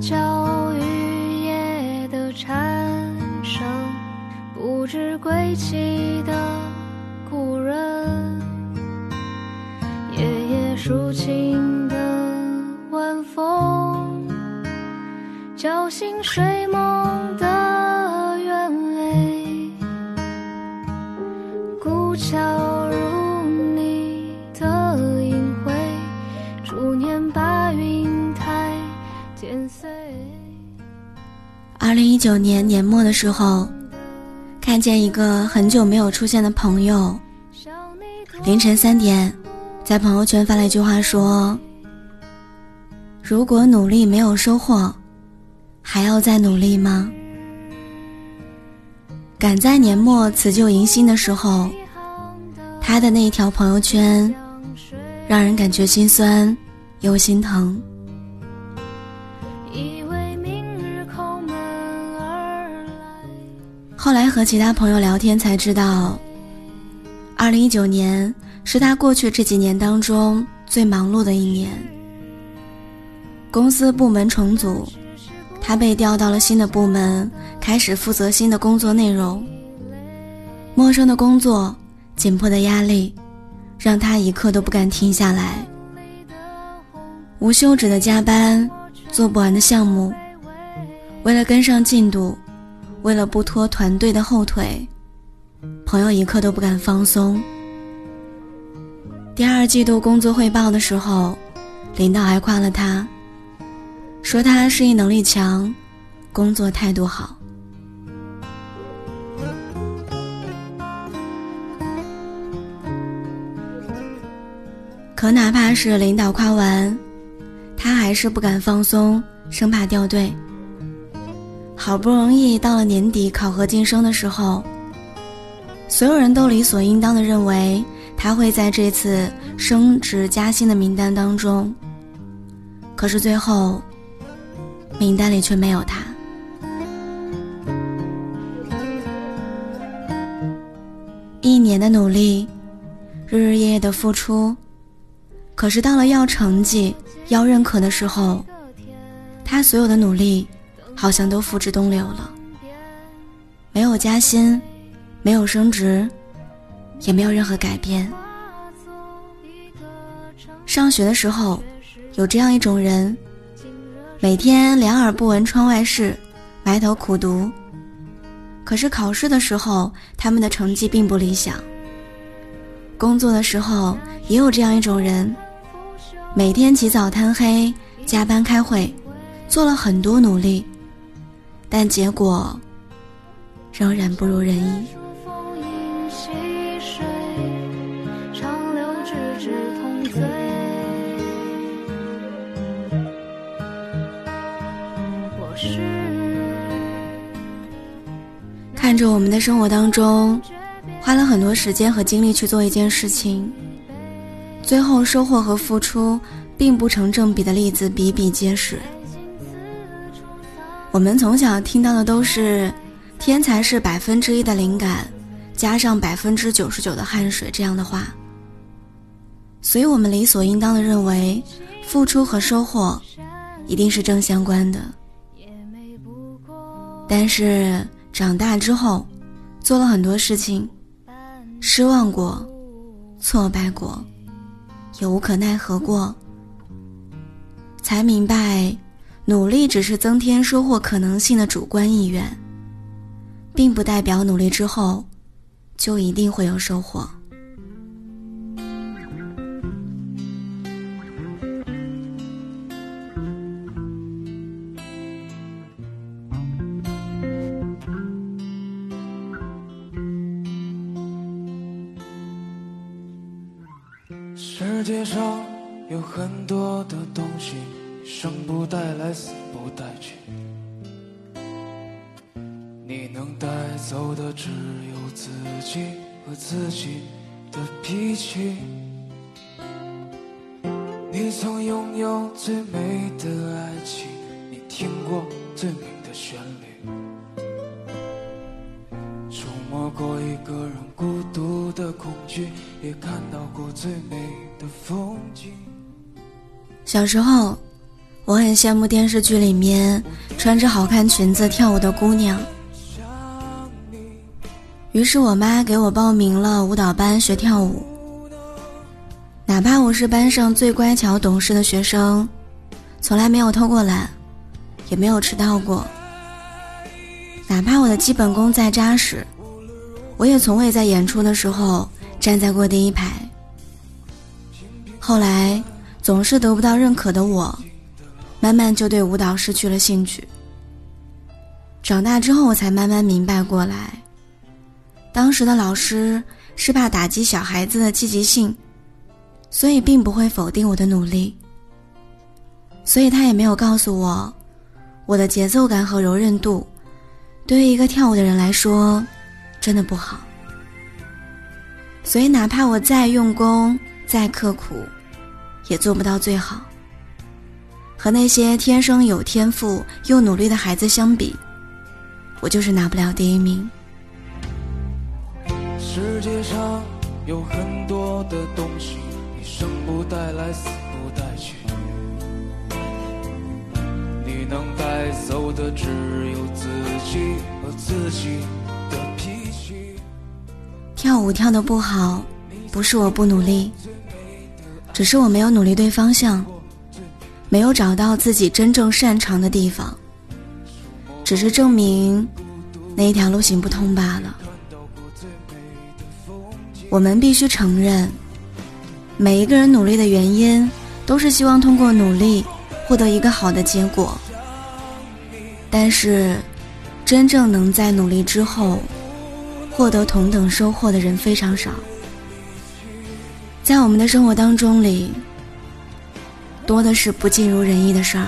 叫雨夜的蝉声，不知归期的故人，夜夜抒情的晚风，叫醒睡梦的鸢尾，孤桥零一九年年末的时候，看见一个很久没有出现的朋友，凌晨三点，在朋友圈发了一句话说：“如果努力没有收获，还要再努力吗？”赶在年末辞旧迎新的时候，他的那一条朋友圈，让人感觉心酸又心疼。后来和其他朋友聊天才知道，二零一九年是他过去这几年当中最忙碌的一年。公司部门重组，他被调到了新的部门，开始负责新的工作内容。陌生的工作，紧迫的压力，让他一刻都不敢停下来。无休止的加班，做不完的项目，为了跟上进度。为了不拖团队的后腿，朋友一刻都不敢放松。第二季度工作汇报的时候，领导还夸了他，说他适应能力强，工作态度好。可哪怕是领导夸完，他还是不敢放松，生怕掉队。好不容易到了年底考核晋升的时候，所有人都理所应当的认为他会在这次升职加薪的名单当中。可是最后，名单里却没有他。一年的努力，日日夜夜的付出，可是到了要成绩、要认可的时候，他所有的努力。好像都付之东流了，没有加薪，没有升职，也没有任何改变。上学的时候，有这样一种人，每天两耳不闻窗外事，埋头苦读。可是考试的时候，他们的成绩并不理想。工作的时候，也有这样一种人，每天起早贪黑，加班开会，做了很多努力。但结果仍然不如人意。看着我们的生活当中，花了很多时间和精力去做一件事情，最后收获和付出并不成正比的例子比比皆是。我们从小听到的都是“天才是百分之一的灵感，加上百分之九十九的汗水”这样的话，所以我们理所应当的认为，付出和收获一定是正相关的。但是长大之后，做了很多事情，失望过，挫败过，也无可奈何过，才明白。努力只是增添收获可能性的主观意愿，并不代表努力之后就一定会有收获。能带走的只有自己和自己的脾气。你曾拥有最美的爱情，你听过最美的旋律，触摸过一个人孤独的恐惧，也看到过最美的风景。小时候。我很羡慕电视剧里面穿着好看裙子跳舞的姑娘。于是我妈给我报名了舞蹈班学跳舞。哪怕我是班上最乖巧懂事的学生，从来没有偷过懒，也没有迟到过。哪怕我的基本功再扎实，我也从未在演出的时候站在过第一排。后来总是得不到认可的我，慢慢就对舞蹈失去了兴趣。长大之后，我才慢慢明白过来。当时的老师是怕打击小孩子的积极性，所以并不会否定我的努力。所以他也没有告诉我，我的节奏感和柔韧度，对于一个跳舞的人来说，真的不好。所以哪怕我再用功、再刻苦，也做不到最好。和那些天生有天赋又努力的孩子相比，我就是拿不了第一名。世界上有很多的东西，你生不带来，死不带去。你能带走的只有自己和自己的脾气。跳舞跳得不好，不是我不努力，只是我没有努力对方向，没有找到自己真正擅长的地方，只是证明那一条路行不通罢了。我们必须承认，每一个人努力的原因，都是希望通过努力获得一个好的结果。但是，真正能在努力之后获得同等收获的人非常少。在我们的生活当中里，多的是不尽如人意的事儿。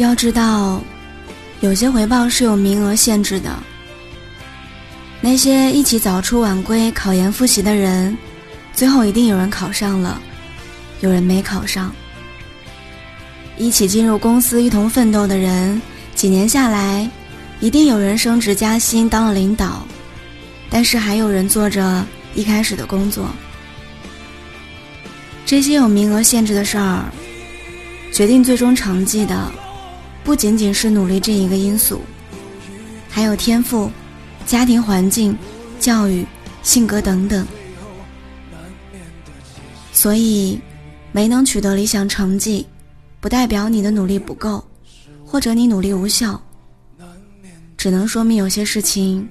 要知道，有些回报是有名额限制的。那些一起早出晚归考研复习的人，最后一定有人考上了，有人没考上。一起进入公司一同奋斗的人，几年下来，一定有人升职加薪当了领导，但是还有人做着一开始的工作。这些有名额限制的事儿，决定最终成绩的。不仅仅是努力这一个因素，还有天赋、家庭环境、教育、性格等等。所以，没能取得理想成绩，不代表你的努力不够，或者你努力无效，只能说明有些事情，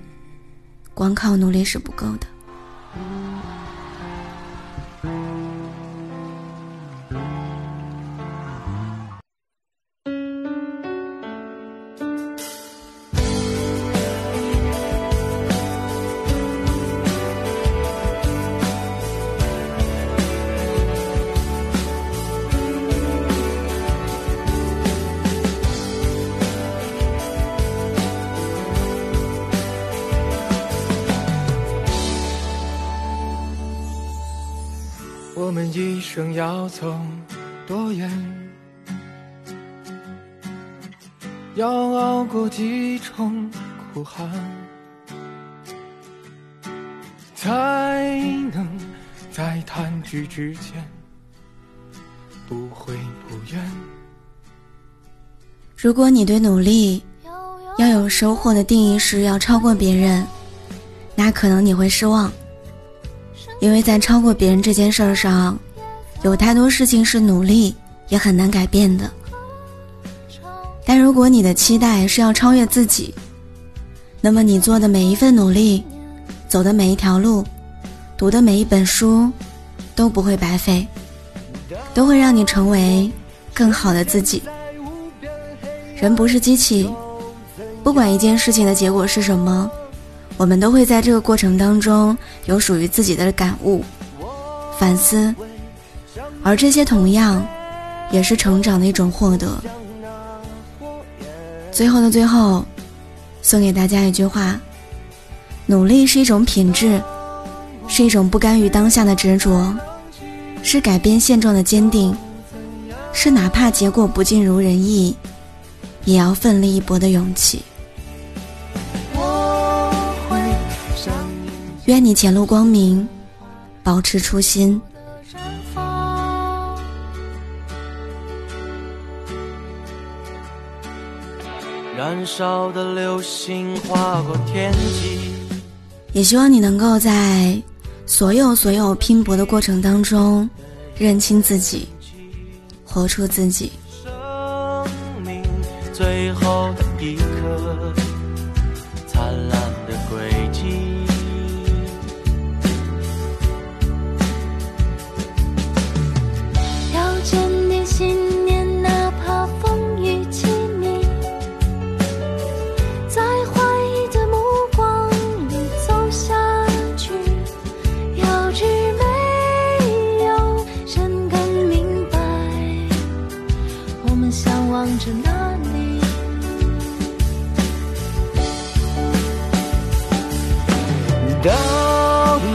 光靠努力是不够的。我们一生要走多远？要熬过几重苦寒，才能在弹指之间不悔不怨。如果你对努力要有收获的定义是要超过别人，那可能你会失望。因为在超过别人这件事儿上，有太多事情是努力也很难改变的。但如果你的期待是要超越自己，那么你做的每一份努力，走的每一条路，读的每一本书，都不会白费，都会让你成为更好的自己。人不是机器，不管一件事情的结果是什么。我们都会在这个过程当中有属于自己的感悟反思而这些同样也是成长的一种获得。最后的最后送给大家一句话努力是一种品质是一种不甘于当下的执着是改变现状的坚定是哪怕结果不尽如人意也要奋力一搏的勇气。愿你前路光明保持初心。燃烧的流星划过天际。也希望你能够在所有所有拼搏的过程当中认清自己活出自己。生命最后的一刻。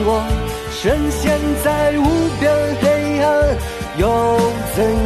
我深陷在无边黑暗，又怎样？